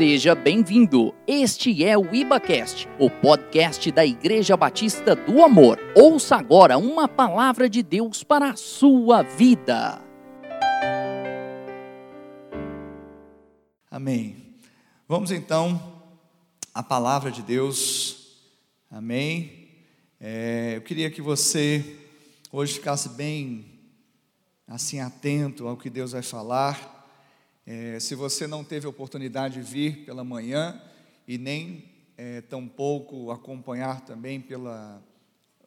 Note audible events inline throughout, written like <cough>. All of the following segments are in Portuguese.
Seja bem-vindo. Este é o IbaCast, o podcast da Igreja Batista do Amor. Ouça agora uma palavra de Deus para a sua vida. Amém. Vamos então à palavra de Deus. Amém. É, eu queria que você hoje ficasse bem assim atento ao que Deus vai falar. É, se você não teve oportunidade de vir pela manhã e nem é, tampouco acompanhar também pela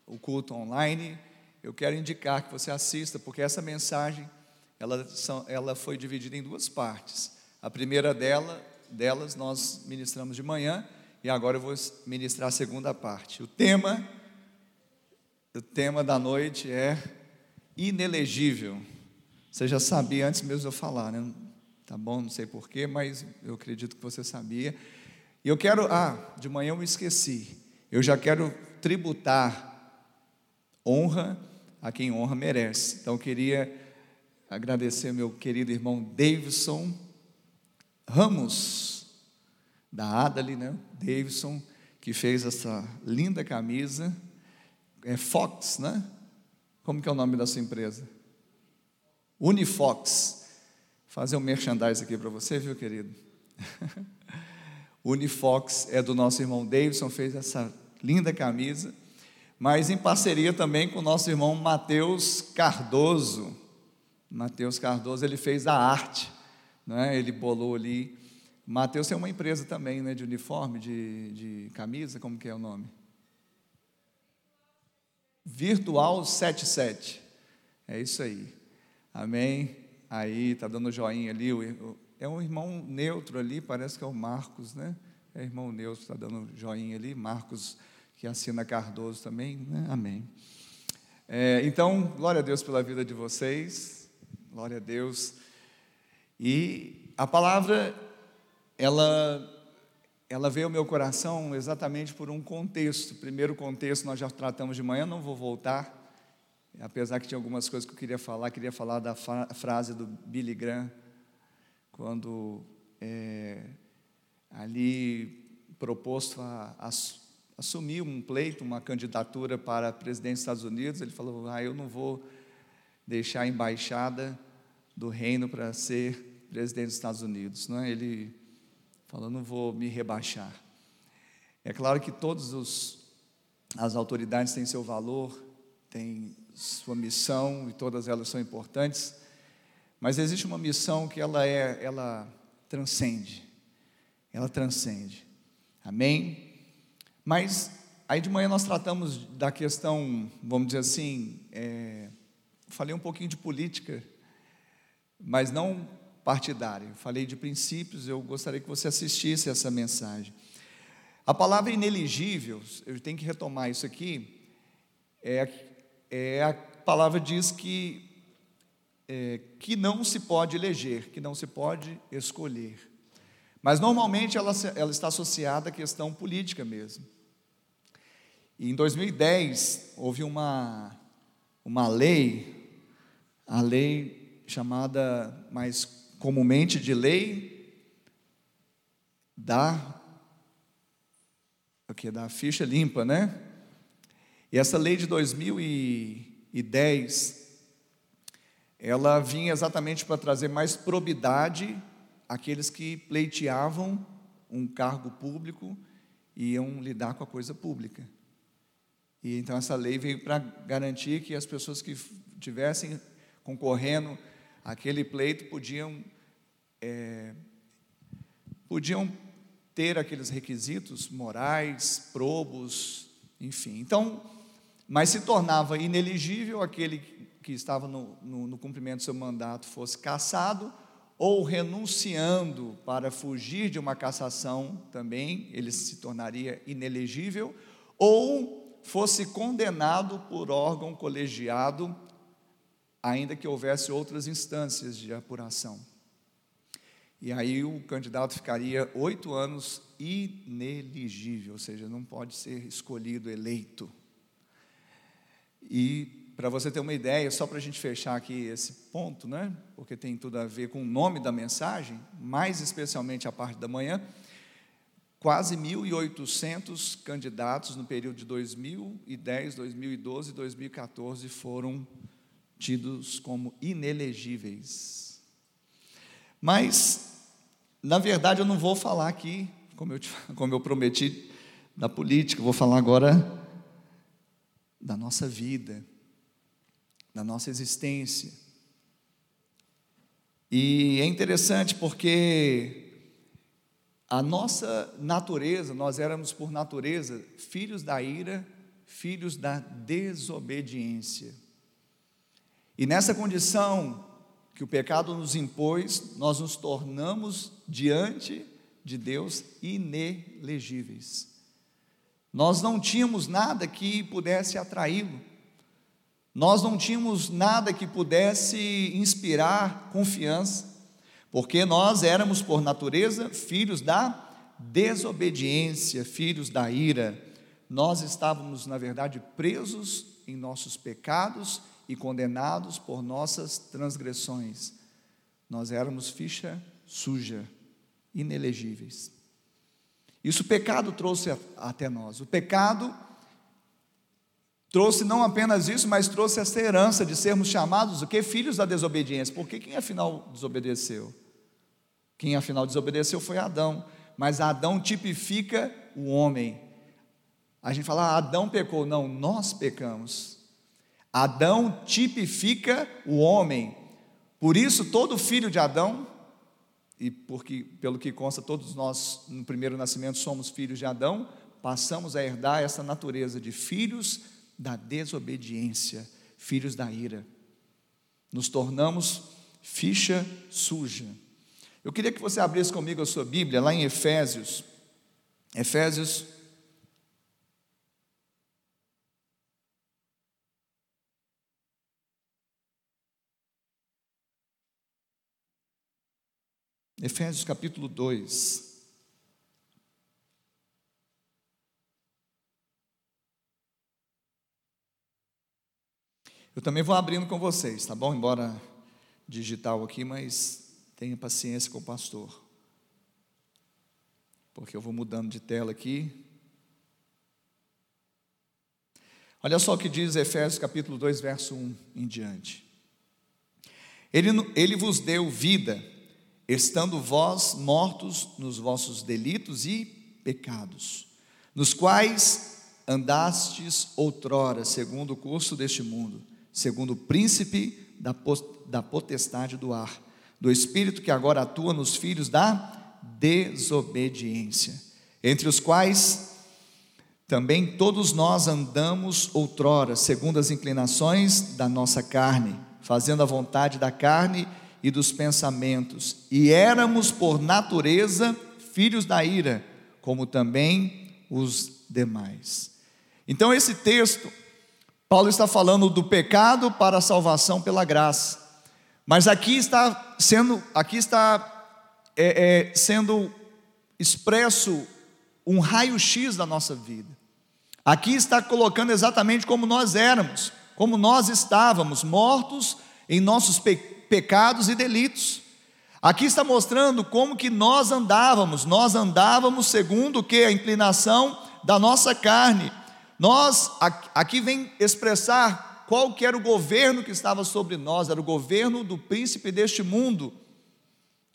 o culto online, eu quero indicar que você assista, porque essa mensagem ela, ela foi dividida em duas partes. A primeira dela, delas nós ministramos de manhã e agora eu vou ministrar a segunda parte. O tema, o tema da noite é inelegível. Você já sabia antes mesmo de eu falar, né? Tá bom? Não sei porquê, mas eu acredito que você sabia. E eu quero, ah, de manhã eu me esqueci. Eu já quero tributar honra a quem honra merece. Então eu queria agradecer meu querido irmão Davidson Ramos, da Adali, né? Davidson, que fez essa linda camisa. É Fox, né? Como que é o nome da sua empresa? Unifox fazer um merchandise aqui para você, viu, querido? <laughs> Unifox é do nosso irmão Davidson, fez essa linda camisa, mas em parceria também com o nosso irmão Matheus Cardoso. Matheus Cardoso, ele fez a arte, né? ele bolou ali. Matheus tem uma empresa também, né, de uniforme, de, de camisa, como que é o nome? Virtual 77. É isso aí. Amém. Aí tá dando joinha ali, é um irmão neutro ali, parece que é o Marcos, né? É irmão neutro, está dando joinha ali, Marcos que assina Cardoso também, né? Amém. É, então, glória a Deus pela vida de vocês, glória a Deus. E a palavra, ela, ela veio ao meu coração exatamente por um contexto. Primeiro contexto nós já tratamos de manhã, não vou voltar Apesar que tinha algumas coisas que eu queria falar, queria falar da frase do Billy Graham, quando é, ali proposto a, a, assumir um pleito, uma candidatura para presidente dos Estados Unidos, ele falou: Ah, eu não vou deixar a embaixada do reino para ser presidente dos Estados Unidos. Não é? Ele falou: Não vou me rebaixar. É claro que todas as autoridades têm seu valor, têm sua missão e todas elas são importantes, mas existe uma missão que ela é, ela transcende, ela transcende, amém? Mas aí de manhã nós tratamos da questão, vamos dizer assim, é, falei um pouquinho de política, mas não partidária, falei de princípios, eu gostaria que você assistisse essa mensagem. A palavra ineligível, eu tenho que retomar isso aqui, é é, a palavra diz que, é, que não se pode eleger, que não se pode escolher. Mas normalmente ela, ela está associada à questão política mesmo. E em 2010 houve uma, uma lei, a lei chamada mais comumente de lei da o que da ficha limpa, né? E essa lei de 2010, ela vinha exatamente para trazer mais probidade àqueles que pleiteavam um cargo público e iam lidar com a coisa pública. E então essa lei veio para garantir que as pessoas que tivessem concorrendo àquele pleito podiam é, podiam ter aqueles requisitos morais, probos, enfim. Então mas se tornava inelegível aquele que estava no, no, no cumprimento do seu mandato fosse cassado ou renunciando para fugir de uma cassação também, ele se tornaria inelegível, ou fosse condenado por órgão colegiado, ainda que houvesse outras instâncias de apuração. E aí o candidato ficaria oito anos inelegível, ou seja, não pode ser escolhido, eleito. E para você ter uma ideia, só para a gente fechar aqui esse ponto, né? Porque tem tudo a ver com o nome da mensagem, mais especialmente a parte da manhã. Quase 1.800 candidatos no período de 2010, 2012 e 2014 foram tidos como inelegíveis. Mas, na verdade, eu não vou falar aqui, como eu, como eu prometi, da política, vou falar agora da nossa vida, da nossa existência. E é interessante porque a nossa natureza, nós éramos por natureza filhos da ira, filhos da desobediência. E nessa condição que o pecado nos impôs, nós nos tornamos diante de Deus inelegíveis. Nós não tínhamos nada que pudesse atraí-lo. Nós não tínhamos nada que pudesse inspirar confiança, porque nós éramos, por natureza, filhos da desobediência, filhos da ira. Nós estávamos, na verdade, presos em nossos pecados e condenados por nossas transgressões. Nós éramos ficha suja, inelegíveis. Isso o pecado trouxe até nós. O pecado trouxe não apenas isso, mas trouxe essa herança de sermos chamados o que filhos da desobediência. Porque quem afinal desobedeceu? Quem afinal desobedeceu foi Adão. Mas Adão tipifica o homem. A gente fala, ah, Adão pecou. Não, nós pecamos. Adão tipifica o homem. Por isso, todo filho de Adão e porque, pelo que consta, todos nós, no primeiro nascimento, somos filhos de Adão, passamos a herdar essa natureza de filhos da desobediência, filhos da ira. Nos tornamos ficha suja. Eu queria que você abrisse comigo a sua Bíblia, lá em Efésios, Efésios Efésios capítulo 2. Eu também vou abrindo com vocês, tá bom? Embora digital aqui, mas tenha paciência com o pastor. Porque eu vou mudando de tela aqui. Olha só o que diz Efésios capítulo 2, verso 1 em diante. Ele, ele vos deu vida estando vós mortos nos vossos delitos e pecados, nos quais andastes outrora, segundo o curso deste mundo, segundo o príncipe da, potestade do ar, do espírito que agora atua nos filhos da desobediência, entre os quais também todos nós andamos outrora, segundo as inclinações da nossa carne, fazendo a vontade da carne e dos pensamentos, e éramos por natureza filhos da ira, como também os demais. Então, esse texto, Paulo está falando do pecado para a salvação pela graça, mas aqui está sendo, aqui está é, é, sendo expresso um raio-x da nossa vida. Aqui está colocando exatamente como nós éramos, como nós estávamos, mortos em nossos pecados pecados e delitos. Aqui está mostrando como que nós andávamos, nós andávamos segundo o que a inclinação da nossa carne. Nós aqui vem expressar qual que era o governo que estava sobre nós, era o governo do príncipe deste mundo,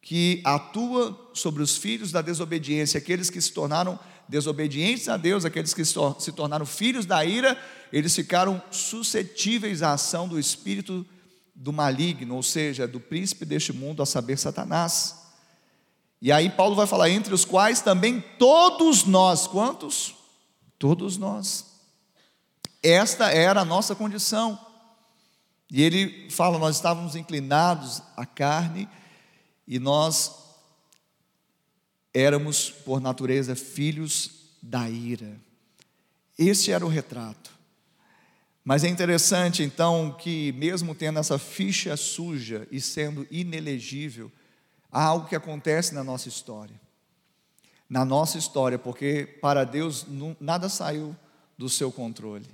que atua sobre os filhos da desobediência, aqueles que se tornaram desobedientes a Deus, aqueles que se tornaram filhos da ira, eles ficaram suscetíveis à ação do espírito do maligno, ou seja, do príncipe deste mundo, a saber, Satanás. E aí Paulo vai falar, entre os quais também todos nós, quantos? Todos nós. Esta era a nossa condição. E ele fala, nós estávamos inclinados à carne e nós éramos, por natureza, filhos da ira. Esse era o retrato. Mas é interessante então que, mesmo tendo essa ficha suja e sendo inelegível, há algo que acontece na nossa história. Na nossa história, porque para Deus nada saiu do seu controle.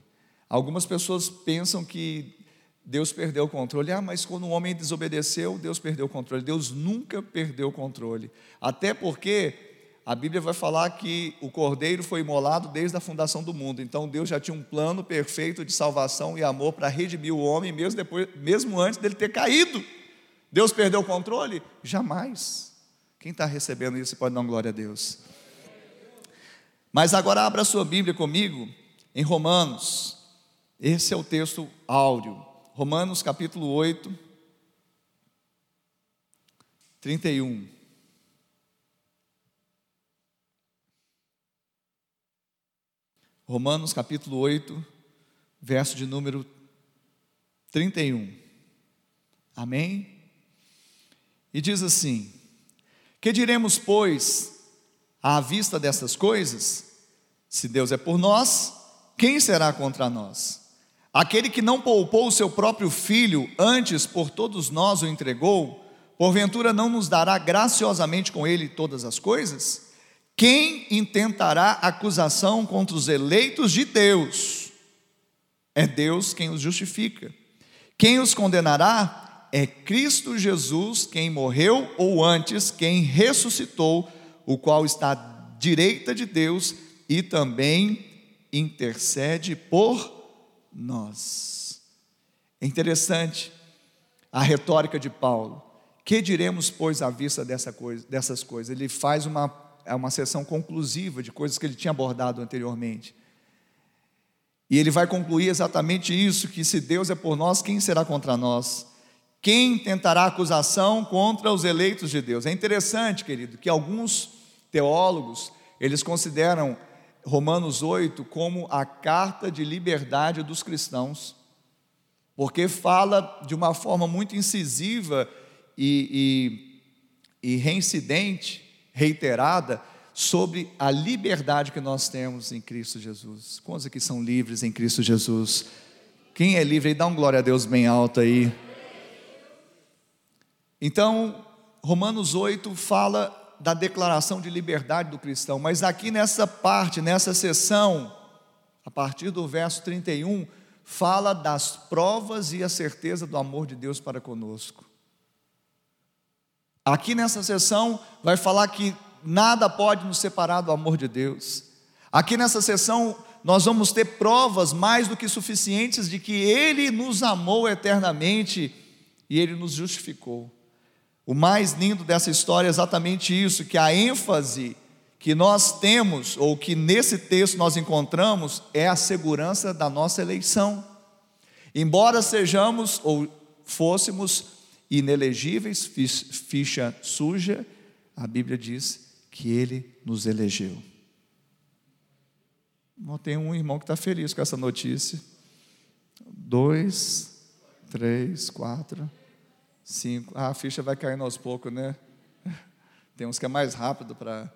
Algumas pessoas pensam que Deus perdeu o controle. Ah, mas quando o homem desobedeceu, Deus perdeu o controle. Deus nunca perdeu o controle. Até porque a Bíblia vai falar que o cordeiro foi imolado desde a fundação do mundo. Então Deus já tinha um plano perfeito de salvação e amor para redimir o homem, mesmo, depois, mesmo antes dele ter caído. Deus perdeu o controle? Jamais. Quem está recebendo isso pode dar glória a Deus. Mas agora abra a sua Bíblia comigo em Romanos. Esse é o texto áureo. Romanos capítulo 8, 31. Romanos capítulo 8, verso de número 31. Amém? E diz assim: Que diremos, pois, à vista dessas coisas? Se Deus é por nós, quem será contra nós? Aquele que não poupou o seu próprio filho, antes por todos nós o entregou, porventura não nos dará graciosamente com ele todas as coisas? Quem intentará acusação contra os eleitos de Deus? É Deus quem os justifica. Quem os condenará? É Cristo Jesus quem morreu, ou antes, quem ressuscitou, o qual está à direita de Deus e também intercede por nós. É interessante a retórica de Paulo. Que diremos, pois, à vista dessa coisa, dessas coisas? Ele faz uma, é uma sessão conclusiva de coisas que ele tinha abordado anteriormente. E ele vai concluir exatamente isso: que se Deus é por nós, quem será contra nós? Quem tentará acusação contra os eleitos de Deus? É interessante, querido, que alguns teólogos eles consideram Romanos 8 como a carta de liberdade dos cristãos, porque fala de uma forma muito incisiva e, e, e reincidente, reiterada, sobre a liberdade que nós temos em Cristo Jesus. Quantos aqui são livres em Cristo Jesus? Quem é livre dá um glória a Deus bem alto aí. Então, Romanos 8 fala da declaração de liberdade do cristão, mas aqui nessa parte, nessa sessão, a partir do verso 31, fala das provas e a certeza do amor de Deus para conosco. Aqui nessa sessão vai falar que nada pode nos separar do amor de Deus. Aqui nessa sessão nós vamos ter provas mais do que suficientes de que Ele nos amou eternamente e Ele nos justificou. O mais lindo dessa história é exatamente isso, que a ênfase que nós temos, ou que nesse texto nós encontramos, é a segurança da nossa eleição. Embora sejamos ou fôssemos inelegíveis, ficha suja, a Bíblia diz que Ele nos elegeu. Tem um irmão que está feliz com essa notícia. Dois, três, quatro. Cinco. Ah, a ficha vai caindo aos poucos, né? <laughs> Tem uns que é mais rápido para.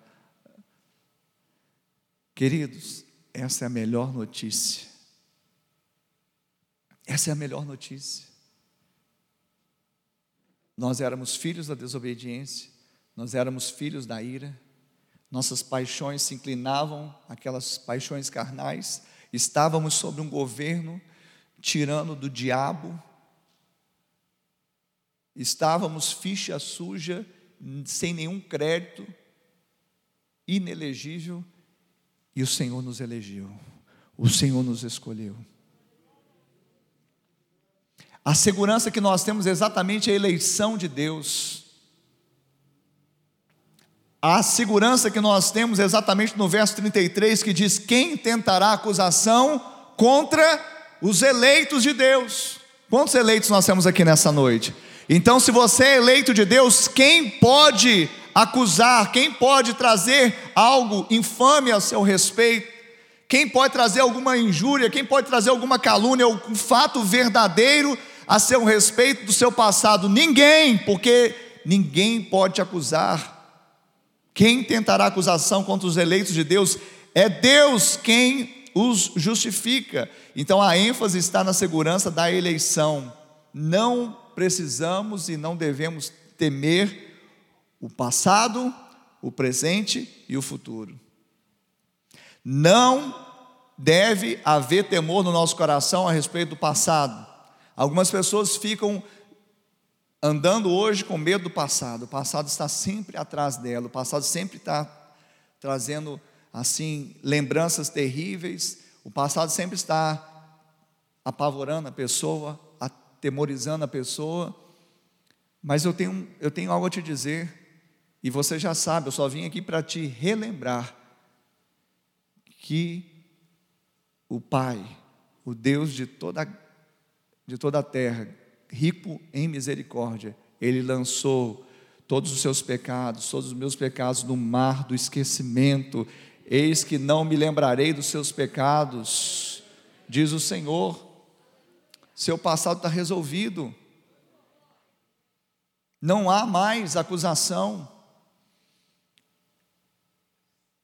Queridos, essa é a melhor notícia. Essa é a melhor notícia. Nós éramos filhos da desobediência, nós éramos filhos da ira, nossas paixões se inclinavam, aquelas paixões carnais, estávamos sob um governo tirano do diabo, Estávamos ficha suja, sem nenhum crédito, inelegível, e o Senhor nos elegeu, o Senhor nos escolheu. A segurança que nós temos é exatamente a eleição de Deus. A segurança que nós temos é exatamente no verso 33 que diz: Quem tentará acusação contra os eleitos de Deus? Quantos eleitos nós temos aqui nessa noite? Então, se você é eleito de Deus, quem pode acusar, quem pode trazer algo infame a seu respeito? Quem pode trazer alguma injúria, quem pode trazer alguma calúnia, um fato verdadeiro a seu respeito do seu passado? Ninguém, porque ninguém pode te acusar. Quem tentará acusação contra os eleitos de Deus é Deus quem os justifica. Então a ênfase está na segurança da eleição, não precisamos e não devemos temer o passado, o presente e o futuro. Não deve haver temor no nosso coração a respeito do passado, Algumas pessoas ficam andando hoje com medo do passado. O passado está sempre atrás dela, o passado sempre está trazendo assim lembranças terríveis. O passado sempre está apavorando a pessoa, atemorizando a pessoa. Mas eu tenho, eu tenho algo a te dizer, e você já sabe, eu só vim aqui para te relembrar que o Pai, o Deus de toda, de toda a terra, rico em misericórdia, Ele lançou todos os seus pecados, todos os meus pecados no mar do esquecimento. Eis que não me lembrarei dos seus pecados, diz o Senhor. Seu passado está resolvido, não há mais acusação.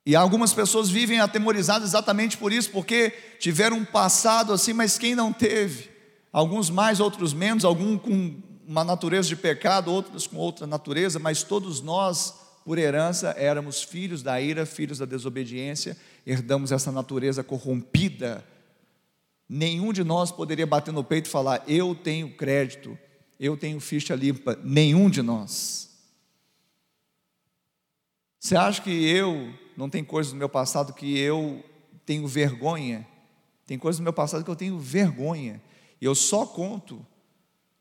E algumas pessoas vivem atemorizadas exatamente por isso, porque tiveram um passado assim, mas quem não teve? Alguns mais, outros menos, alguns com uma natureza de pecado, outros com outra natureza, mas todos nós, por herança, éramos filhos da ira, filhos da desobediência, herdamos essa natureza corrompida. Nenhum de nós poderia bater no peito e falar: Eu tenho crédito, eu tenho ficha limpa. Nenhum de nós. Você acha que eu não tem coisas do meu passado que eu tenho vergonha. Tem coisas do meu passado que eu tenho vergonha. Eu só conto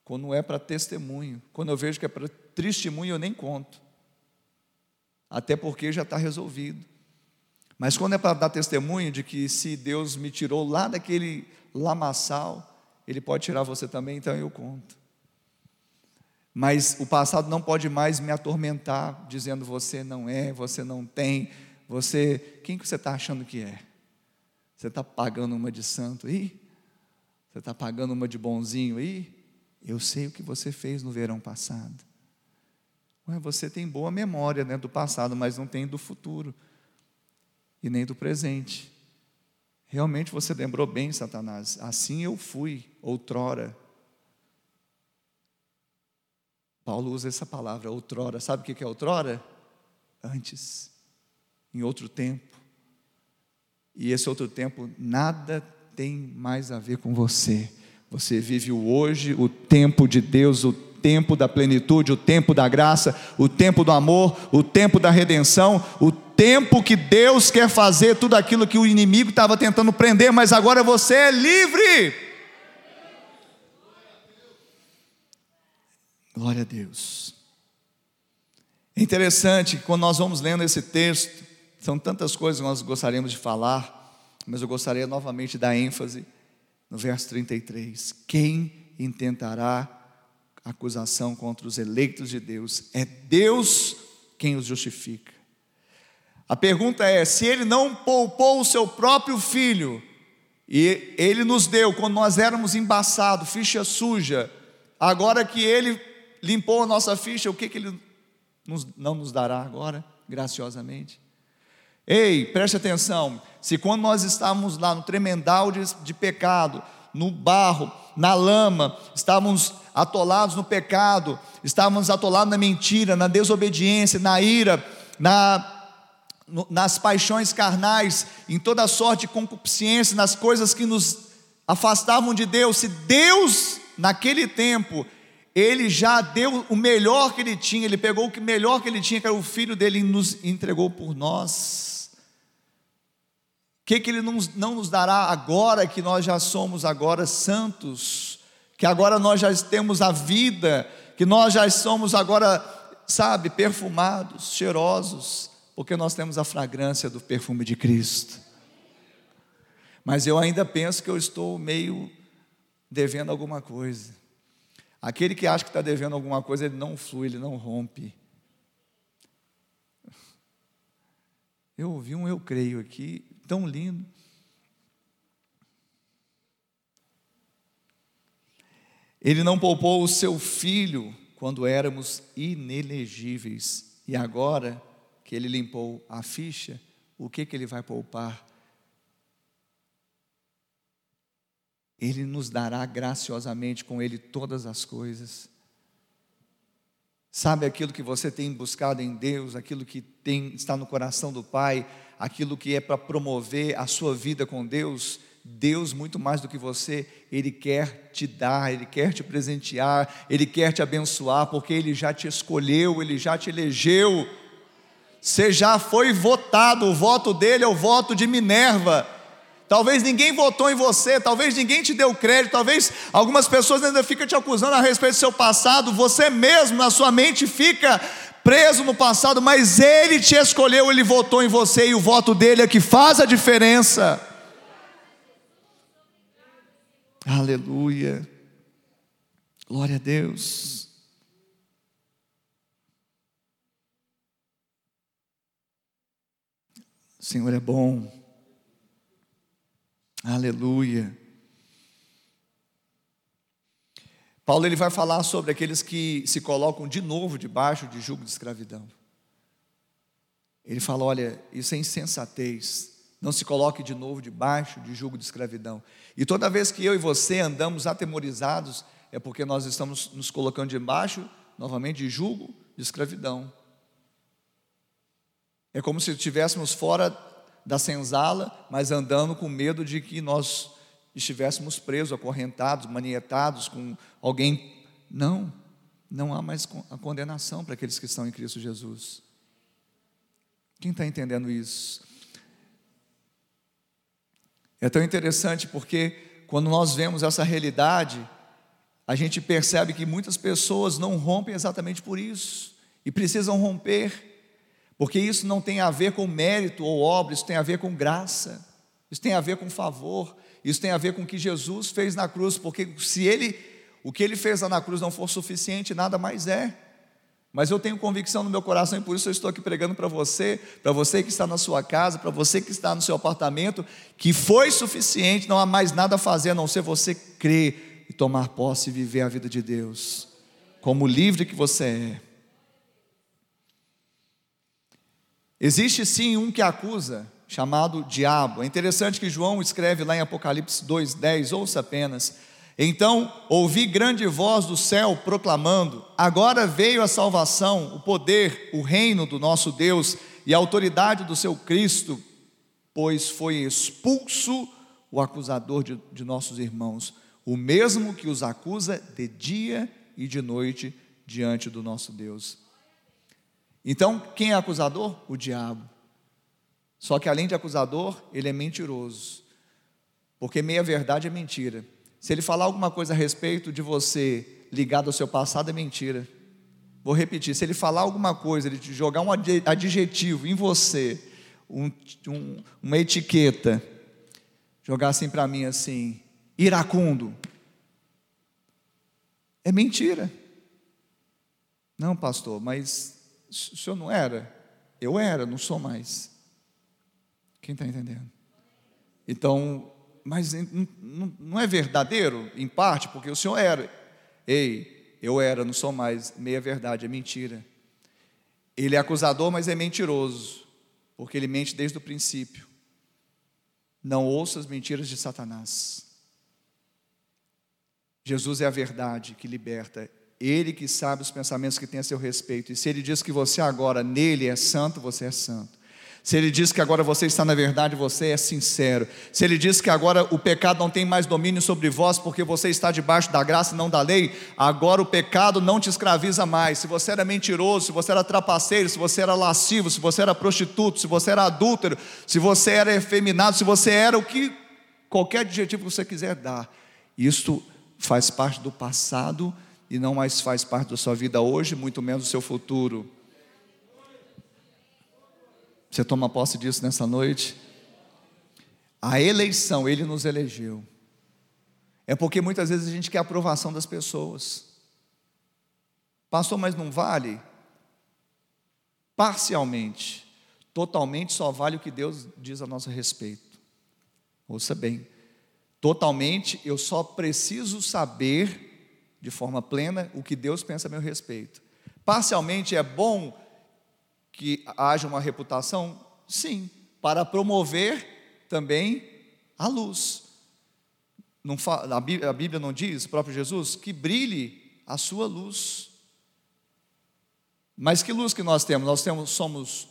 quando é para testemunho. Quando eu vejo que é para testemunho, eu nem conto. Até porque já está resolvido. Mas quando é para dar testemunho de que se Deus me tirou lá daquele lamaçal, Ele pode tirar você também, então eu conto. Mas o passado não pode mais me atormentar, dizendo você não é, você não tem, você, quem que você está achando que é? Você está pagando uma de santo aí? Você está pagando uma de bonzinho aí? Eu sei o que você fez no verão passado. Ué, você tem boa memória né, do passado, mas não tem do futuro e nem do presente. Realmente você lembrou bem, Satanás. Assim eu fui outrora. Paulo usa essa palavra, outrora. Sabe o que é outrora? Antes em outro tempo. E esse outro tempo nada tem mais a ver com você. Você vive o hoje, o tempo de Deus, o tempo da plenitude, o tempo da graça, o tempo do amor, o tempo da redenção, o tempo que Deus quer fazer tudo aquilo que o inimigo estava tentando prender, mas agora você é livre. Glória a Deus. É interessante quando nós vamos lendo esse texto, são tantas coisas que nós gostaríamos de falar, mas eu gostaria novamente de dar ênfase no verso 33. Quem intentará acusação contra os eleitos de Deus? É Deus quem os justifica. A pergunta é: se ele não poupou o seu próprio filho, e ele nos deu quando nós éramos embaçados, ficha suja, agora que ele limpou a nossa ficha, o que, que ele não nos dará agora, graciosamente? Ei, preste atenção. Se quando nós estávamos lá no tremendal de, de pecado, no barro, na lama, estávamos atolados no pecado, estávamos atolados na mentira, na desobediência, na ira, na, nas paixões carnais, em toda sorte de concupiscência, nas coisas que nos afastavam de Deus. Se Deus, naquele tempo, ele já deu o melhor que ele tinha, ele pegou o melhor que ele tinha, que era o filho dele, e nos entregou por nós que, que Ele não, não nos dará agora que nós já somos agora santos, que agora nós já temos a vida, que nós já somos agora, sabe, perfumados, cheirosos, porque nós temos a fragrância do perfume de Cristo. Mas eu ainda penso que eu estou meio devendo alguma coisa. Aquele que acha que está devendo alguma coisa, ele não flui, ele não rompe. Eu ouvi um eu creio aqui, tão lindo. Ele não poupou o seu filho quando éramos inelegíveis. E agora que ele limpou a ficha, o que, que ele vai poupar? Ele nos dará graciosamente com ele todas as coisas. Sabe aquilo que você tem buscado em Deus, aquilo que tem, está no coração do Pai, aquilo que é para promover a sua vida com Deus, Deus, muito mais do que você, Ele quer te dar, Ele quer te presentear, Ele quer te abençoar, porque Ele já te escolheu, Ele já te elegeu. Você já foi votado, o voto dele é o voto de Minerva. Talvez ninguém votou em você, talvez ninguém te deu crédito, talvez algumas pessoas ainda ficam te acusando a respeito do seu passado, você mesmo na sua mente fica preso no passado, mas ele te escolheu, ele votou em você e o voto dele é que faz a diferença. Aleluia. Glória a Deus. O Senhor é bom. Aleluia. Paulo ele vai falar sobre aqueles que se colocam de novo debaixo de jugo de escravidão. Ele fala: olha, isso é insensatez. Não se coloque de novo debaixo de jugo de escravidão. E toda vez que eu e você andamos atemorizados, é porque nós estamos nos colocando debaixo, novamente, de jugo de escravidão. É como se estivéssemos fora da senzala, mas andando com medo de que nós estivéssemos presos, acorrentados, manietados com alguém. Não, não há mais a condenação para aqueles que estão em Cristo Jesus. Quem está entendendo isso? É tão interessante porque quando nós vemos essa realidade, a gente percebe que muitas pessoas não rompem exatamente por isso e precisam romper porque isso não tem a ver com mérito ou obra, isso tem a ver com graça, isso tem a ver com favor, isso tem a ver com o que Jesus fez na cruz, porque se ele, o que ele fez lá na cruz não for suficiente, nada mais é. Mas eu tenho convicção no meu coração e por isso eu estou aqui pregando para você, para você que está na sua casa, para você que está no seu apartamento, que foi suficiente, não há mais nada a fazer a não ser você crer e tomar posse e viver a vida de Deus, como livre que você é. Existe sim um que acusa, chamado diabo. É interessante que João escreve lá em Apocalipse 2:10, ouça apenas. Então ouvi grande voz do céu proclamando: Agora veio a salvação, o poder, o reino do nosso Deus e a autoridade do seu Cristo, pois foi expulso o acusador de, de nossos irmãos, o mesmo que os acusa de dia e de noite diante do nosso Deus. Então, quem é acusador? O diabo. Só que além de acusador, ele é mentiroso. Porque meia verdade é mentira. Se ele falar alguma coisa a respeito de você ligado ao seu passado, é mentira. Vou repetir: se ele falar alguma coisa, ele jogar um adjetivo em você, um, um, uma etiqueta, jogar assim para mim assim, iracundo, é mentira. Não, pastor, mas o senhor não era? Eu era, não sou mais. Quem está entendendo? Então, mas não é verdadeiro, em parte, porque o senhor era. Ei, eu era, não sou mais. Meia verdade, é mentira. Ele é acusador, mas é mentiroso, porque ele mente desde o princípio. Não ouça as mentiras de Satanás. Jesus é a verdade que liberta ele que sabe os pensamentos que tem a seu respeito. E se ele diz que você agora nele é santo, você é santo. Se ele diz que agora você está na verdade, você é sincero. Se ele diz que agora o pecado não tem mais domínio sobre vós, porque você está debaixo da graça e não da lei, agora o pecado não te escraviza mais. Se você era mentiroso, se você era trapaceiro, se você era lascivo, se você era prostituto, se você era adúltero, se você era efeminado, se você era o que qualquer adjetivo que você quiser dar, isso faz parte do passado e não mais faz parte da sua vida hoje, muito menos do seu futuro. Você toma posse disso nessa noite? A eleição, Ele nos elegeu. É porque muitas vezes a gente quer a aprovação das pessoas. Pastor, mas não vale? Parcialmente. Totalmente só vale o que Deus diz a nosso respeito. Ouça bem. Totalmente eu só preciso saber de forma plena o que Deus pensa a meu respeito. Parcialmente é bom que haja uma reputação? Sim, para promover também a luz. Não, a Bíblia não diz, o próprio Jesus, que brilhe a sua luz. Mas que luz que nós temos? Nós temos, somos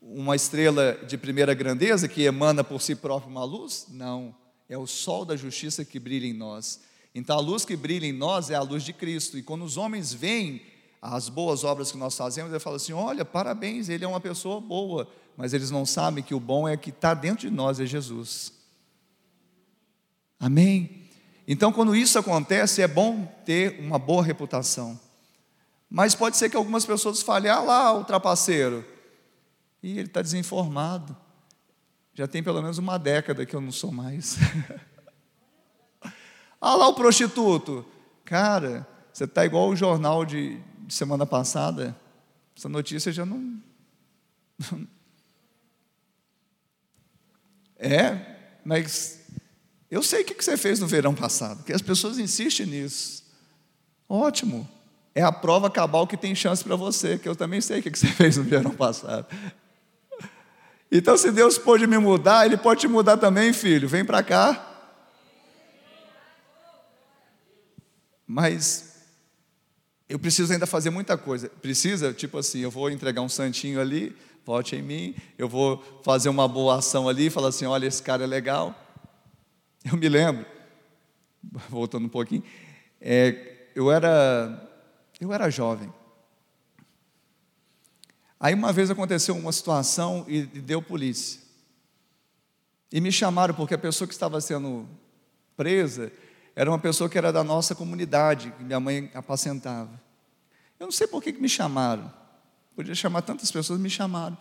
uma estrela de primeira grandeza que emana por si própria uma luz? Não. é o sol da justiça que brilha em nós. Então a luz que brilha em nós é a luz de Cristo. E quando os homens veem as boas obras que nós fazemos, eles falam assim: olha, parabéns, ele é uma pessoa boa. Mas eles não sabem que o bom é que está dentro de nós, é Jesus. Amém? Então, quando isso acontece, é bom ter uma boa reputação. Mas pode ser que algumas pessoas falem: ah lá, o trapaceiro. E ele está desinformado. Já tem pelo menos uma década que eu não sou mais. <laughs> ah lá o prostituto. Cara, você está igual o jornal de, de semana passada. Essa notícia já não. <laughs> É, mas eu sei o que você fez no verão passado, que as pessoas insistem nisso. Ótimo. É a prova cabal que tem chance para você, que eu também sei o que você <laughs> fez no verão passado. Então, se Deus pode me mudar, Ele pode te mudar também, filho. Vem para cá. Mas eu preciso ainda fazer muita coisa. Precisa, tipo assim, eu vou entregar um santinho ali, vote em mim. Eu vou fazer uma boa ação ali e falar assim: olha, esse cara é legal. Eu me lembro, voltando um pouquinho, é, eu era eu era jovem. Aí uma vez aconteceu uma situação e deu polícia. E me chamaram porque a pessoa que estava sendo presa era uma pessoa que era da nossa comunidade, que minha mãe apacentava. Eu não sei por que me chamaram. Podia chamar tantas pessoas, me chamaram.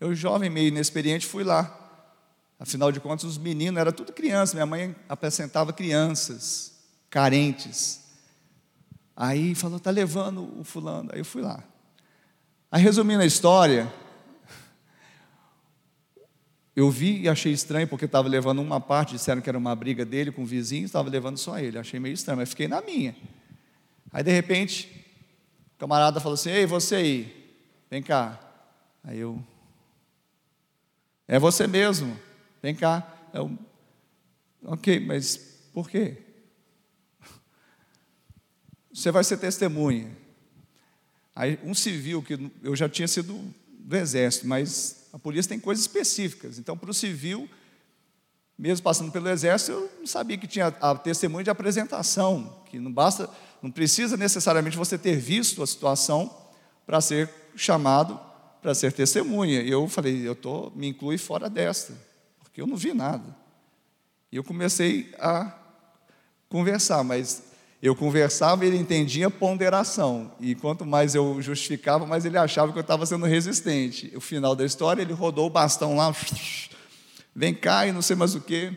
Eu, jovem, meio inexperiente, fui lá. Afinal de contas, os meninos eram tudo crianças. Minha mãe apresentava crianças carentes. Aí falou, está levando o fulano. Aí eu fui lá. Aí, resumindo a história, eu vi e achei estranho, porque estava levando uma parte, disseram que era uma briga dele com o vizinho, estava levando só ele. Achei meio estranho, mas fiquei na minha. Aí, de repente, o camarada falou assim: Ei, você aí, vem cá. Aí eu, é você mesmo, vem cá. Eu, ok, mas por quê? <laughs> Você vai ser testemunha. Aí, um civil, que eu já tinha sido do exército, mas a polícia tem coisas específicas. Então, para o civil, mesmo passando pelo exército, eu não sabia que tinha a testemunha de apresentação, que não basta, não precisa necessariamente você ter visto a situação para ser chamado para ser testemunha. E eu falei, eu tô, me inclui fora desta, porque eu não vi nada. E eu comecei a conversar, mas eu conversava e ele entendia ponderação. E quanto mais eu justificava, mais ele achava que eu estava sendo resistente. O final da história, ele rodou o bastão lá, vem cá e não sei mais o quê.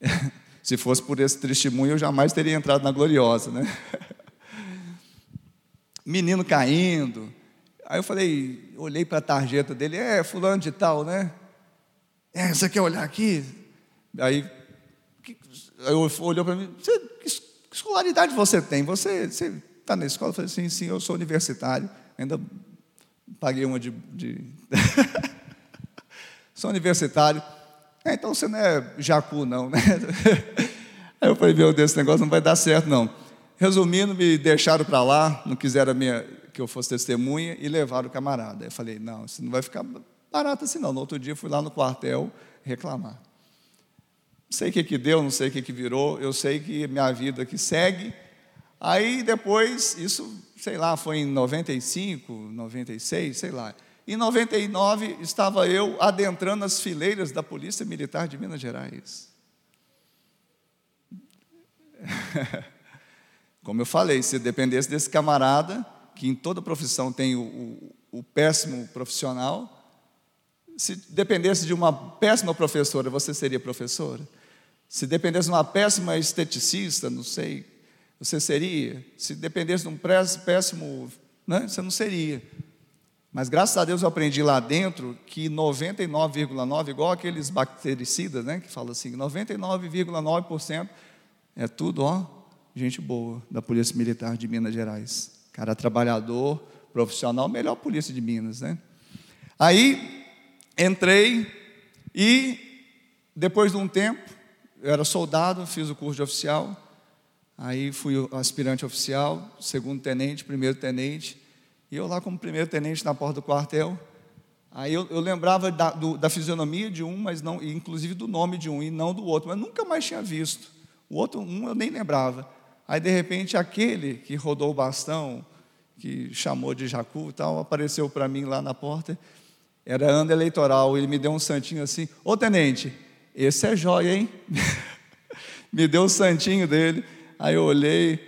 <laughs> Se fosse por esse testemunho, eu jamais teria entrado na gloriosa, né? <laughs> Menino caindo. Aí eu falei, olhei para a tarjeta dele, é fulano de tal, né? É, você quer olhar aqui? Aí, eu olhou para mim, você, escolaridade você tem? Você está na escola? Eu falei, sim, sim, eu sou universitário. Ainda paguei uma de. de... <laughs> sou universitário. É, então você não é jacu, não, né? <laughs> Aí eu falei, meu Deus, esse negócio não vai dar certo, não. Resumindo, me deixaram para lá, não quiseram minha, que eu fosse testemunha e levaram o camarada. Eu falei, não, isso não vai ficar barato assim, não. No outro dia, fui lá no quartel reclamar. Não sei o que, que deu, não sei o que, que virou, eu sei que minha vida que segue. Aí depois, isso, sei lá, foi em 95, 96, sei lá. Em 99 estava eu adentrando as fileiras da Polícia Militar de Minas Gerais. <laughs> Como eu falei, se dependesse desse camarada, que em toda profissão tem o, o, o péssimo profissional, se dependesse de uma péssima professora, você seria professora? Se dependesse de uma péssima esteticista, não sei, você seria. Se dependesse de um péssimo, né, você não seria. Mas graças a Deus eu aprendi lá dentro que 99,9, igual aqueles bactericidas, né, que fala assim, 99,9% é tudo, ó, gente boa da Polícia Militar de Minas Gerais. Cara trabalhador, profissional, melhor polícia de Minas, né? Aí entrei e depois de um tempo eu era soldado, fiz o curso de oficial, aí fui aspirante oficial, segundo tenente, primeiro tenente, e eu lá como primeiro tenente na porta do quartel, Aí eu, eu lembrava da, do, da, fisionomia de um, mas não, inclusive do nome de um e não do outro, mas nunca mais tinha visto. O outro um eu nem lembrava. Aí de repente aquele que rodou o bastão, que chamou de Jacu e tal, apareceu para mim lá na porta. Era ano eleitoral, ele me deu um santinho assim: "Ô tenente, esse é jóia, hein?" <laughs> me deu o santinho dele. Aí eu olhei,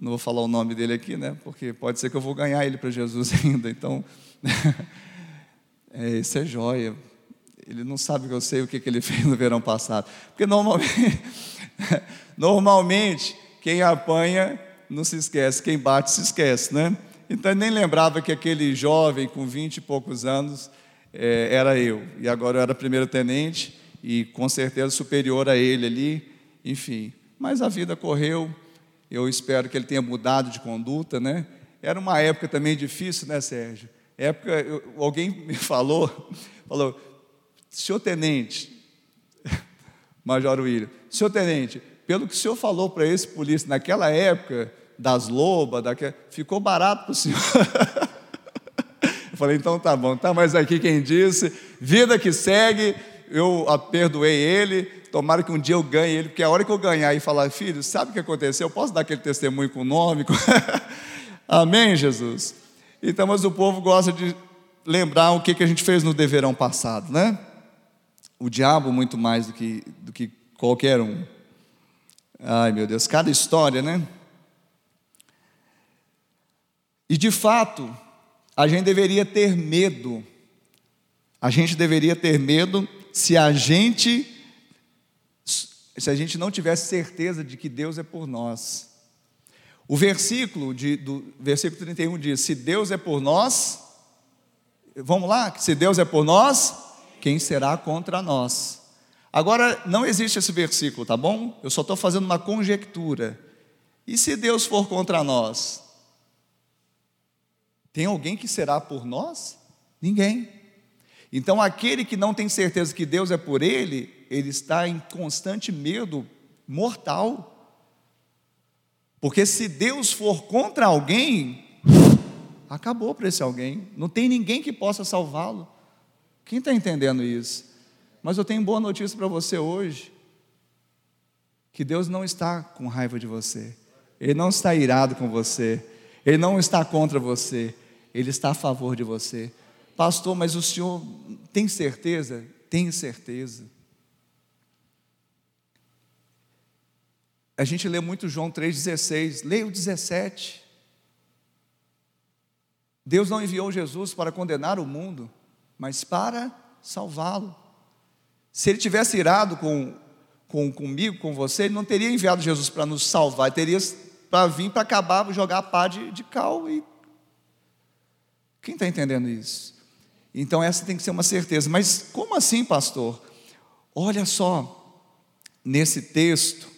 não vou falar o nome dele aqui, né? Porque pode ser que eu vou ganhar ele para Jesus <laughs> ainda. Então, <laughs> é, esse é joia. Ele não sabe que eu sei o que, que ele fez no verão passado. Porque normalmente, normalmente, quem apanha não se esquece, quem bate se esquece, né? Então nem lembrava que aquele jovem com vinte e poucos anos é, era eu. E agora eu era primeiro tenente e com certeza superior a ele ali, enfim. Mas a vida correu, eu espero que ele tenha mudado de conduta, né? Era uma época também difícil, né, Sérgio? época, eu, alguém me <laughs> falou, falou, senhor tenente, <laughs> Major William, senhor tenente, pelo que o senhor falou para esse polícia naquela época, das lobas, daquela, ficou barato para o senhor. <laughs> eu falei, então tá bom, tá, mas aqui quem disse, vida que segue, eu perdoei ele, tomara que um dia eu ganhe ele, porque a hora que eu ganhar e falar, filho, sabe o que aconteceu? Eu posso dar aquele testemunho com nome? <laughs> Amém, Jesus? Então, mas o povo gosta de lembrar o que, que a gente fez no deverão passado, né? O diabo muito mais do que, do que qualquer um. Ai, meu Deus, cada história, né? E de fato, a gente deveria ter medo. A gente deveria ter medo se a gente se a gente não tivesse certeza de que Deus é por nós. O versículo, de, do versículo 31 diz: Se Deus é por nós, vamos lá, se Deus é por nós, quem será contra nós? Agora, não existe esse versículo, tá bom? Eu só estou fazendo uma conjectura. E se Deus for contra nós? Tem alguém que será por nós? Ninguém. Então, aquele que não tem certeza que Deus é por ele, ele está em constante medo mortal porque se Deus for contra alguém, acabou para esse alguém. Não tem ninguém que possa salvá-lo. Quem está entendendo isso? Mas eu tenho boa notícia para você hoje: que Deus não está com raiva de você, Ele não está irado com você, Ele não está contra você, Ele está a favor de você. Pastor, mas o senhor tem certeza? Tem certeza. A gente lê muito João 3,16, leia o 17. Deus não enviou Jesus para condenar o mundo, mas para salvá-lo. Se ele tivesse irado com, com, comigo, com você, ele não teria enviado Jesus para nos salvar, ele teria para vir para acabar, jogar a pá de, de cal. E... Quem está entendendo isso? Então, essa tem que ser uma certeza. Mas como assim, pastor? Olha só, nesse texto,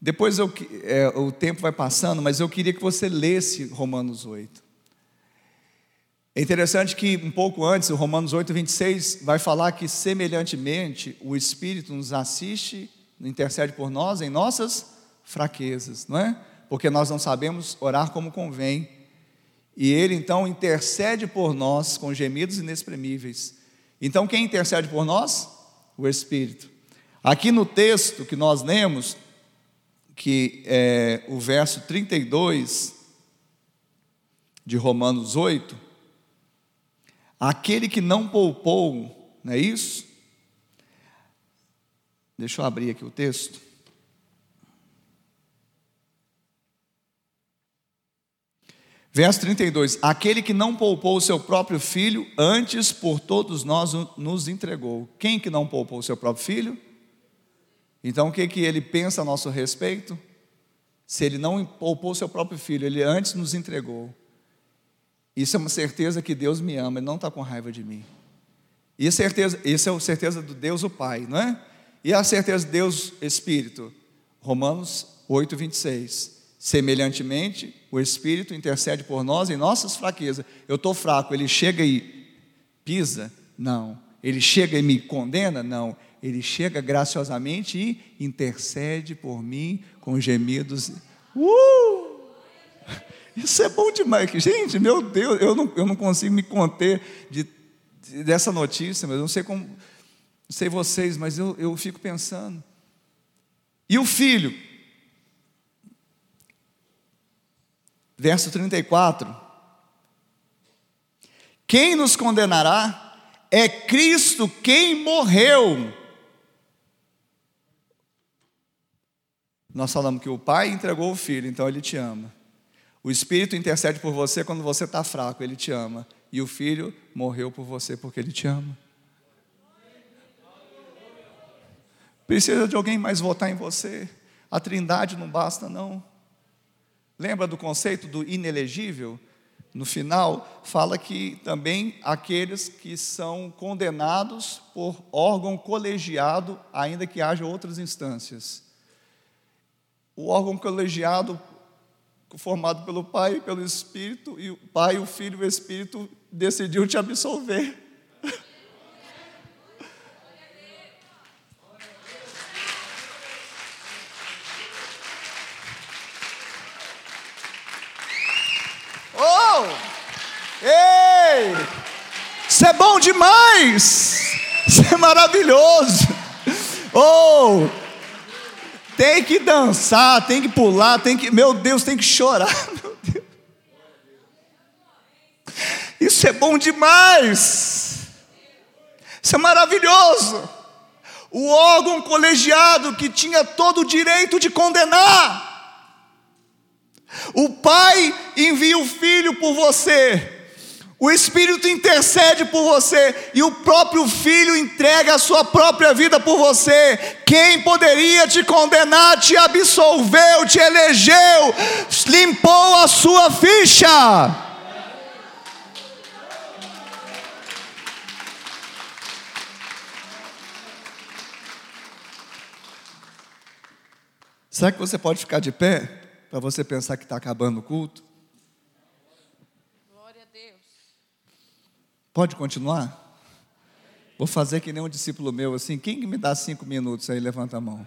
depois eu, é, o tempo vai passando, mas eu queria que você lesse Romanos 8. É interessante que um pouco antes, o Romanos 8, 26, vai falar que semelhantemente o Espírito nos assiste, intercede por nós em nossas fraquezas, não é? Porque nós não sabemos orar como convém. E Ele então intercede por nós com gemidos inexprimíveis. Então quem intercede por nós? O Espírito. Aqui no texto que nós lemos, que é o verso 32 de Romanos 8, aquele que não poupou, não é isso? Deixa eu abrir aqui o texto. Verso 32: Aquele que não poupou o seu próprio filho, antes por todos nós nos entregou. Quem que não poupou o seu próprio filho? Então o que, que ele pensa a nosso respeito? Se ele não poupou seu próprio filho, ele antes nos entregou. Isso é uma certeza que Deus me ama, ele não está com raiva de mim. E certeza, isso é a certeza do Deus o Pai, não é? E a certeza de Deus Espírito. Romanos 8, 26. Semelhantemente, o Espírito intercede por nós em nossas fraquezas. Eu estou fraco, ele chega e pisa? Não. Ele chega e me condena? Não ele chega graciosamente e intercede por mim com gemidos. Uh! Isso é bom demais. Gente, meu Deus, eu não, eu não consigo me conter de dessa notícia, mas eu não sei como, não sei vocês, mas eu, eu fico pensando. E o filho? Verso 34. Quem nos condenará é Cristo quem morreu. Nós falamos que o pai entregou o filho, então ele te ama. O Espírito intercede por você quando você está fraco, ele te ama. E o filho morreu por você porque ele te ama. Precisa de alguém mais votar em você. A trindade não basta, não. Lembra do conceito do inelegível? No final, fala que também aqueles que são condenados por órgão colegiado, ainda que haja outras instâncias. O órgão colegiado, formado pelo Pai e pelo Espírito, e o Pai, o Filho e o Espírito decidiu te absolver. Isso é bom demais. Isso é maravilhoso. Oh, tem que dançar, tem que pular, tem que, meu Deus, tem que chorar. <laughs> Isso é bom demais. Isso é maravilhoso. O órgão colegiado que tinha todo o direito de condenar. O pai envia o filho por você o Espírito intercede por você e o próprio Filho entrega a sua própria vida por você. Quem poderia te condenar, te absolveu, te elegeu, limpou a sua ficha. Será que você pode ficar de pé para você pensar que está acabando o culto? Pode continuar? Vou fazer que nem um discípulo meu assim. Quem me dá cinco minutos aí? Levanta a mão.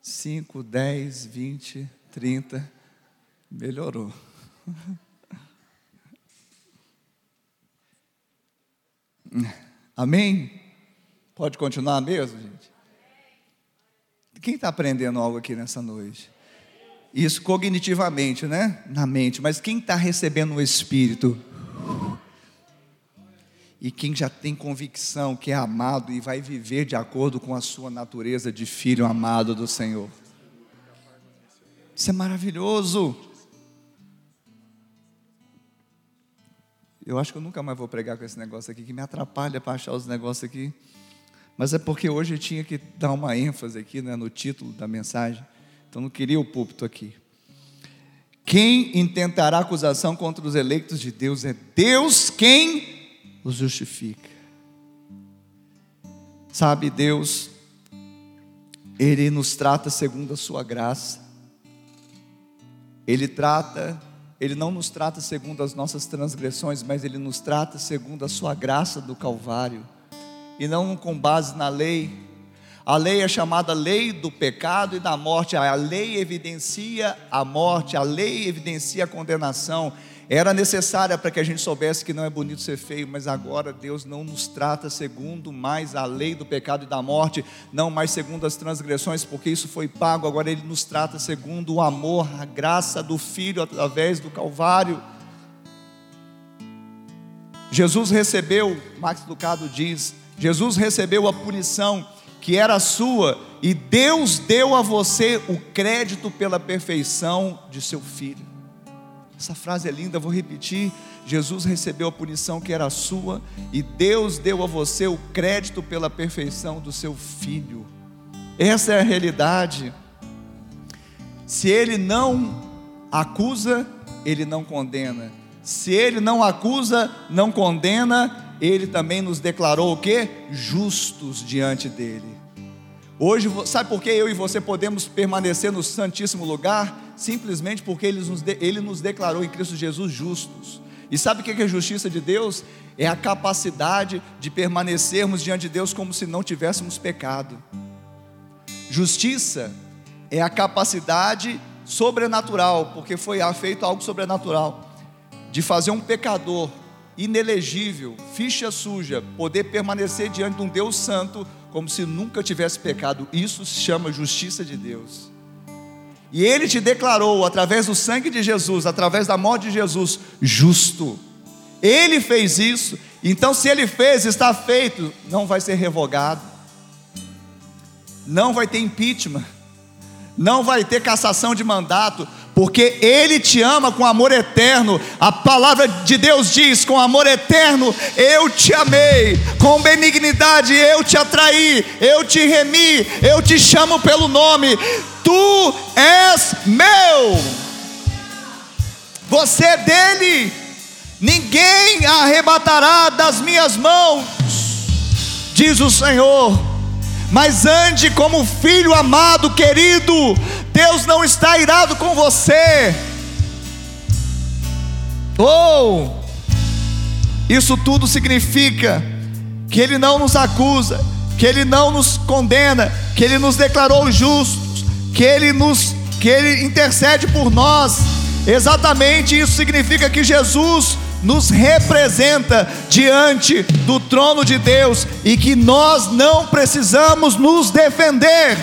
Cinco, dez, vinte, trinta. Melhorou. Amém? Pode continuar mesmo, gente? Quem está aprendendo algo aqui nessa noite? Isso cognitivamente, né? Na mente. Mas quem está recebendo o Espírito? E quem já tem convicção que é amado e vai viver de acordo com a sua natureza de filho amado do Senhor. Isso é maravilhoso. Eu acho que eu nunca mais vou pregar com esse negócio aqui, que me atrapalha para achar os negócios aqui. Mas é porque hoje eu tinha que dar uma ênfase aqui né, no título da mensagem. Então não queria o púlpito aqui. Quem intentará acusação contra os eleitos de Deus é Deus quem os justifica. Sabe, Deus, Ele nos trata segundo a Sua graça, Ele trata, Ele não nos trata segundo as nossas transgressões, mas Ele nos trata segundo a Sua graça do Calvário, e não com base na lei. A lei é chamada lei do pecado e da morte, a lei evidencia a morte, a lei evidencia a condenação, era necessária para que a gente soubesse que não é bonito ser feio, mas agora Deus não nos trata segundo mais a lei do pecado e da morte, não mais segundo as transgressões, porque isso foi pago, agora Ele nos trata segundo o amor, a graça do Filho através do Calvário. Jesus recebeu, Max Lucado diz, Jesus recebeu a punição que era sua, e Deus deu a você o crédito pela perfeição de seu filho. Essa frase é linda, vou repetir. Jesus recebeu a punição que era sua e Deus deu a você o crédito pela perfeição do seu filho. Essa é a realidade. Se ele não acusa, ele não condena. Se ele não acusa, não condena, ele também nos declarou o que? Justos diante dele. Hoje, sabe por que eu e você podemos permanecer no Santíssimo Lugar? Simplesmente porque ele nos, ele nos declarou em Cristo Jesus justos. E sabe o que é a justiça de Deus? É a capacidade de permanecermos diante de Deus como se não tivéssemos pecado. Justiça é a capacidade sobrenatural, porque foi feito algo sobrenatural, de fazer um pecador inelegível, ficha suja, poder permanecer diante de um Deus santo como se nunca tivesse pecado. Isso se chama justiça de Deus. E ele te declarou, através do sangue de Jesus, através da morte de Jesus, justo. Ele fez isso, então se ele fez, está feito, não vai ser revogado, não vai ter impeachment, não vai ter cassação de mandato, porque Ele te ama com amor eterno. A palavra de Deus diz: com amor eterno eu te amei, com benignidade eu te atraí, eu te remi, eu te chamo pelo nome. Tu és meu, você é dele, ninguém arrebatará das minhas mãos, diz o Senhor. Mas ande como filho amado, querido, Deus não está irado com você. Oh, isso tudo significa que Ele não nos acusa, que Ele não nos condena, que Ele nos declarou justos, que Ele nos, que Ele intercede por nós. Exatamente isso significa que Jesus nos representa diante do trono de Deus e que nós não precisamos nos defender.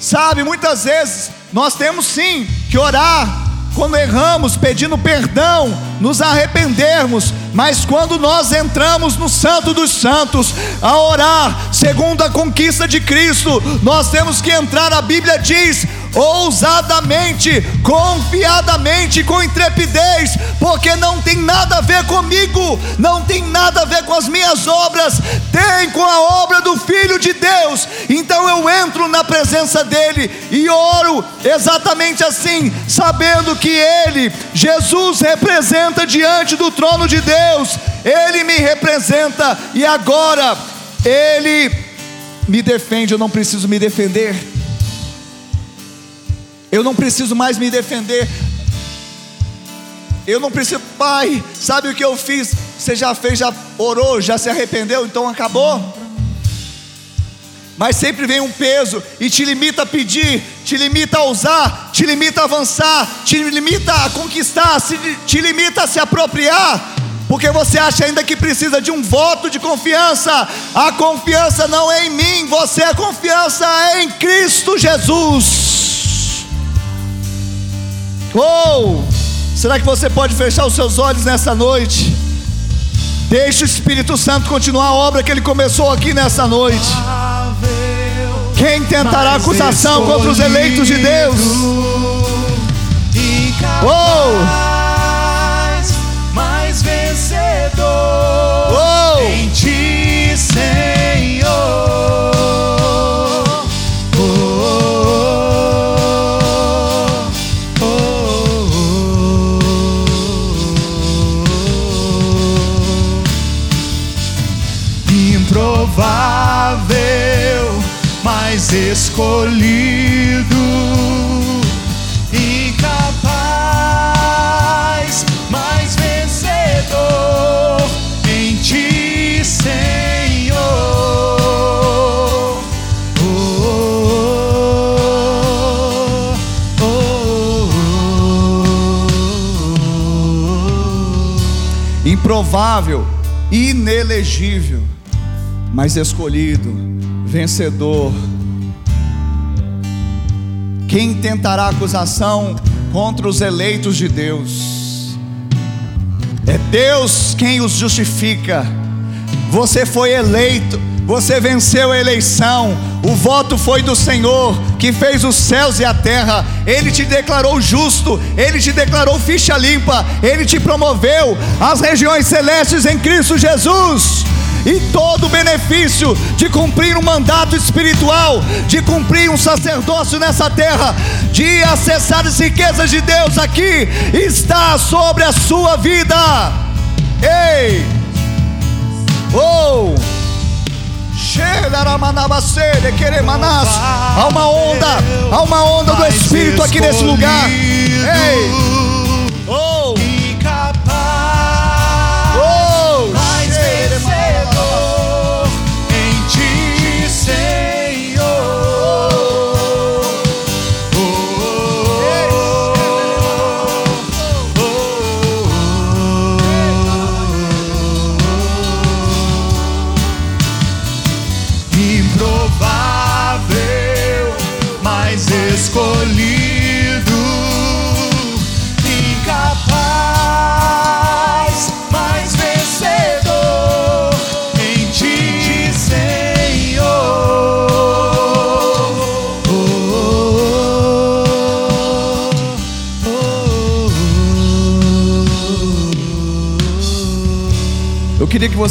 Sabe, muitas vezes nós temos sim que orar quando erramos, pedindo perdão, nos arrependermos, mas quando nós entramos no Santo dos Santos, a orar, segundo a conquista de Cristo, nós temos que entrar, a Bíblia diz: ousadamente, confiadamente, com intrepidez, porque não tem nada a ver comigo, não tem nada a ver com as minhas obras, tem com a obra do Filho de Deus. Então eu entro na presença dele e oro exatamente assim, sabendo que ele, Jesus, representa diante do trono de Deus, ele me representa e agora ele me defende, eu não preciso me defender. Eu não preciso mais me defender. Eu não preciso, pai, sabe o que eu fiz? Você já fez, já orou, já se arrependeu, então acabou. Mas sempre vem um peso e te limita a pedir, te limita a usar, te limita a avançar, te limita a conquistar, te limita a se apropriar, porque você acha ainda que precisa de um voto de confiança. A confiança não é em mim, você a confiança é em Cristo Jesus. Oh, será que você pode fechar os seus olhos nessa noite? Deixe o Espírito Santo continuar a obra que ele começou aqui nessa noite. Quem tentará acusação contra os eleitos de Deus? Oh! Escolhido, incapaz, mas vencedor em ti, Senhor. Oh, oh, oh, Improvável, inelegível, mas escolhido, vencedor quem tentará acusação contra os eleitos de Deus? É Deus quem os justifica. Você foi eleito, você venceu a eleição, o voto foi do Senhor, que fez os céus e a terra. Ele te declarou justo, ele te declarou ficha limpa, ele te promoveu às regiões celestes em Cristo Jesus e todo o benefício de cumprir um mandato espiritual, de cumprir um sacerdócio nessa terra, de acessar as riquezas de Deus aqui, está sobre a sua vida. Ei! Oh! Há uma onda, há uma onda do Espírito aqui nesse lugar. Ei!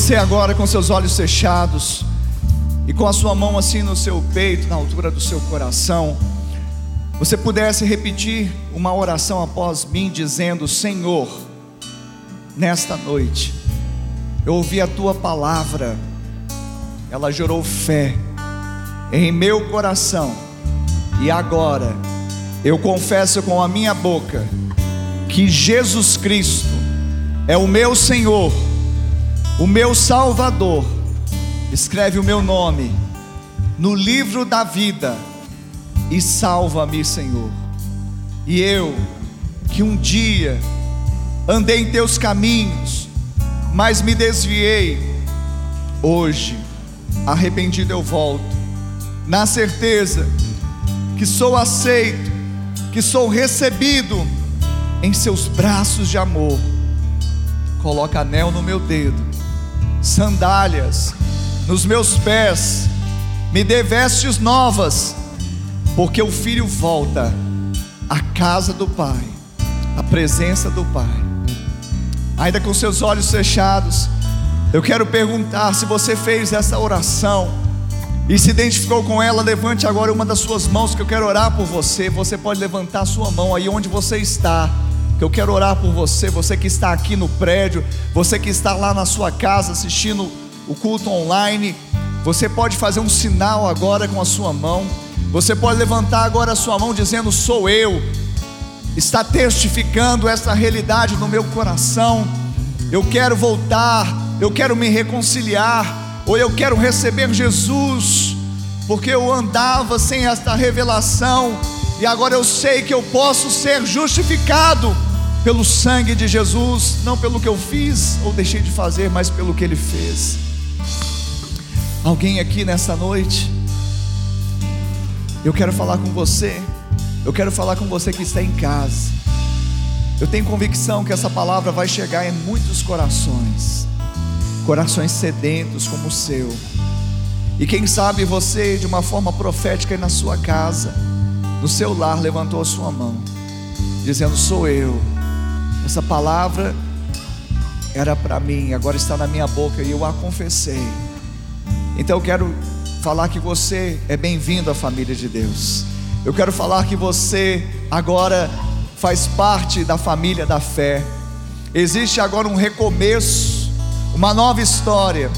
Você agora, com seus olhos fechados e com a sua mão assim no seu peito, na altura do seu coração, você pudesse repetir uma oração após mim, dizendo: Senhor, nesta noite, eu ouvi a tua palavra, ela gerou fé em meu coração, e agora eu confesso com a minha boca que Jesus Cristo é o meu Senhor, o meu Salvador. Escreve o meu nome no livro da vida e salva-me, Senhor. E eu, que um dia andei em teus caminhos, mas me desviei, hoje, arrependido eu volto, na certeza que sou aceito, que sou recebido em seus braços de amor. Coloca anel no meu dedo, sandálias nos meus pés, me dê vestes novas porque o filho volta à casa do Pai, à presença do Pai. Ainda com seus olhos fechados, eu quero perguntar se você fez essa oração e se identificou com ela, levante agora uma das suas mãos que eu quero orar por você. Você pode levantar sua mão aí onde você está. Que eu quero orar por você, você que está aqui no prédio, você que está lá na sua casa assistindo o culto online, você pode fazer um sinal agora com a sua mão. Você pode levantar agora a sua mão dizendo: Sou eu. Está testificando essa realidade no meu coração. Eu quero voltar, eu quero me reconciliar, ou eu quero receber Jesus, porque eu andava sem esta revelação, e agora eu sei que eu posso ser justificado pelo sangue de Jesus, não pelo que eu fiz ou deixei de fazer, mas pelo que Ele fez. Alguém aqui nessa noite? Eu quero falar com você. Eu quero falar com você que está em casa. Eu tenho convicção que essa palavra vai chegar em muitos corações, corações sedentos como o seu. E quem sabe você, de uma forma profética, na sua casa, no seu lar, levantou a sua mão, dizendo: Sou eu. Essa palavra era para mim, agora está na minha boca e eu a confessei. Então eu quero falar que você é bem-vindo à família de Deus. Eu quero falar que você agora faz parte da família da fé. Existe agora um recomeço, uma nova história.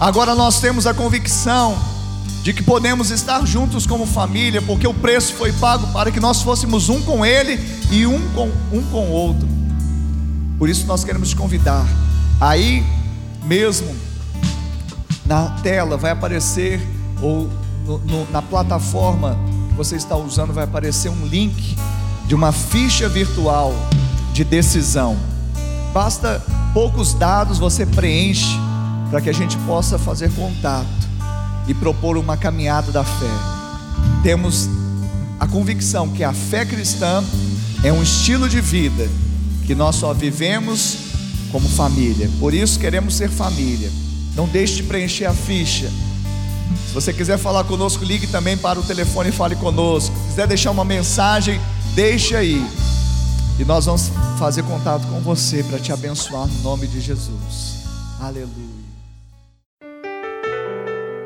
Agora nós temos a convicção de que podemos estar juntos como família, porque o preço foi pago para que nós fôssemos um com Ele e um com um com o outro. Por isso nós queremos te convidar. Aí mesmo na tela vai aparecer, ou no, no, na plataforma que você está usando, vai aparecer um link de uma ficha virtual de decisão. Basta poucos dados você preenche para que a gente possa fazer contato e propor uma caminhada da fé. Temos a convicção que a fé cristã é um estilo de vida que nós só vivemos como família. Por isso queremos ser família. Não deixe de preencher a ficha. Se você quiser falar conosco, ligue também para o telefone e fale conosco. Se quiser deixar uma mensagem, deixe aí. E nós vamos fazer contato com você para te abençoar no nome de Jesus. Aleluia.